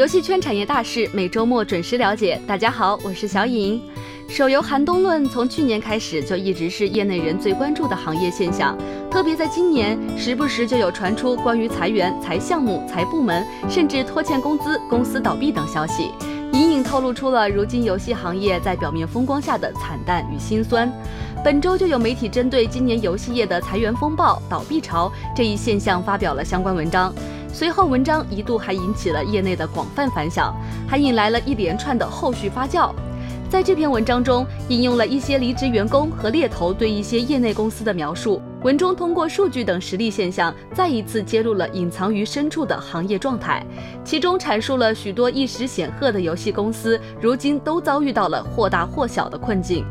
游戏圈产业大事，每周末准时了解。大家好，我是小颖。手游寒冬论从去年开始就一直是业内人最关注的行业现象，特别在今年，时不时就有传出关于裁员、裁项目、裁部门，甚至拖欠工资、公司倒闭等消息，隐隐透露出了如今游戏行业在表面风光下的惨淡与辛酸。本周就有媒体针对今年游戏业的裁员风暴、倒闭潮这一现象发表了相关文章。随后，文章一度还引起了业内的广泛反响，还引来了一连串的后续发酵。在这篇文章中，引用了一些离职员工和猎头对一些业内公司的描述。文中通过数据等实例现象，再一次揭露了隐藏于深处的行业状态。其中阐述了许多一时显赫的游戏公司，如今都遭遇到了或大或小的困境。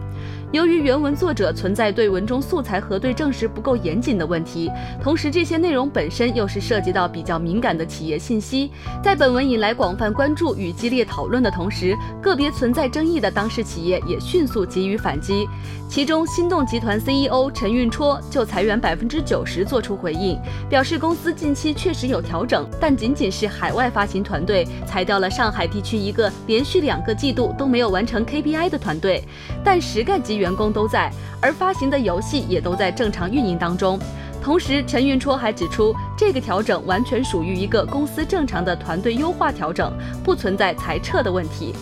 由于原文作者存在对文中素材核对证实不够严谨的问题，同时这些内容本身又是涉及到比较敏感的企业信息，在本文引来广泛关注与激烈讨论的同时，个别存在争议的当事企业也迅速给予反击。其中，心动集团 CEO 陈运戳就裁员百分之九十做出回应，表示公司近期确实有调整，但仅仅是海外发行团队裁掉了上海地区一个连续两个季度都没有完成 KPI 的团队，但实干级。员工都在，而发行的游戏也都在正常运营当中。同时，陈云戳还指出，这个调整完全属于一个公司正常的团队优化调整，不存在裁撤的问题。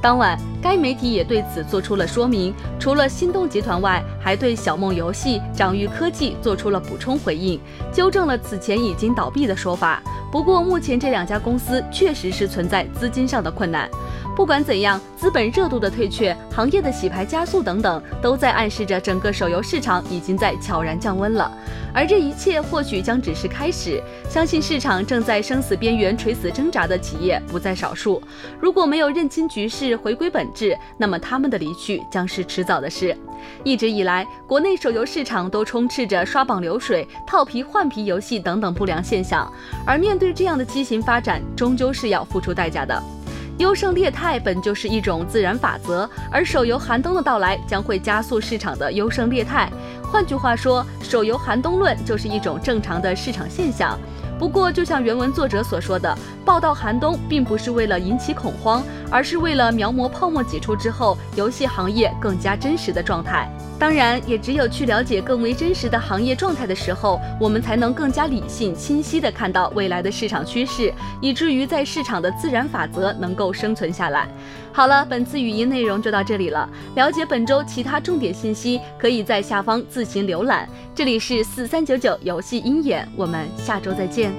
当晚，该媒体也对此做出了说明，除了心动集团外，还对小梦游戏、掌域科技做出了补充回应，纠正了此前已经倒闭的说法。不过，目前这两家公司确实是存在资金上的困难。不管怎样，资本热度的退却、行业的洗牌加速等等，都在暗示着整个手游市场已经在悄然降温了。而这一切或许将只是开始。相信市场正在生死边缘垂死挣扎的企业不在少数。如果没有认清局势、回归本质，那么他们的离去将是迟早的事。一直以来，国内手游市场都充斥着刷榜流水、套皮换皮游戏等等不良现象，而面对这样的畸形发展，终究是要付出代价的。优胜劣汰本就是一种自然法则，而手游寒冬的到来将会加速市场的优胜劣汰。换句话说，手游寒冬论就是一种正常的市场现象。不过，就像原文作者所说的，报道寒冬并不是为了引起恐慌，而是为了描摹泡沫挤出之后游戏行业更加真实的状态。当然，也只有去了解更为真实的行业状态的时候，我们才能更加理性、清晰地看到未来的市场趋势，以至于在市场的自然法则能够生存下来。好了，本次语音内容就到这里了。了解本周其他重点信息，可以在下方自行浏览。这里是四三九九游戏鹰眼，我们下周再见。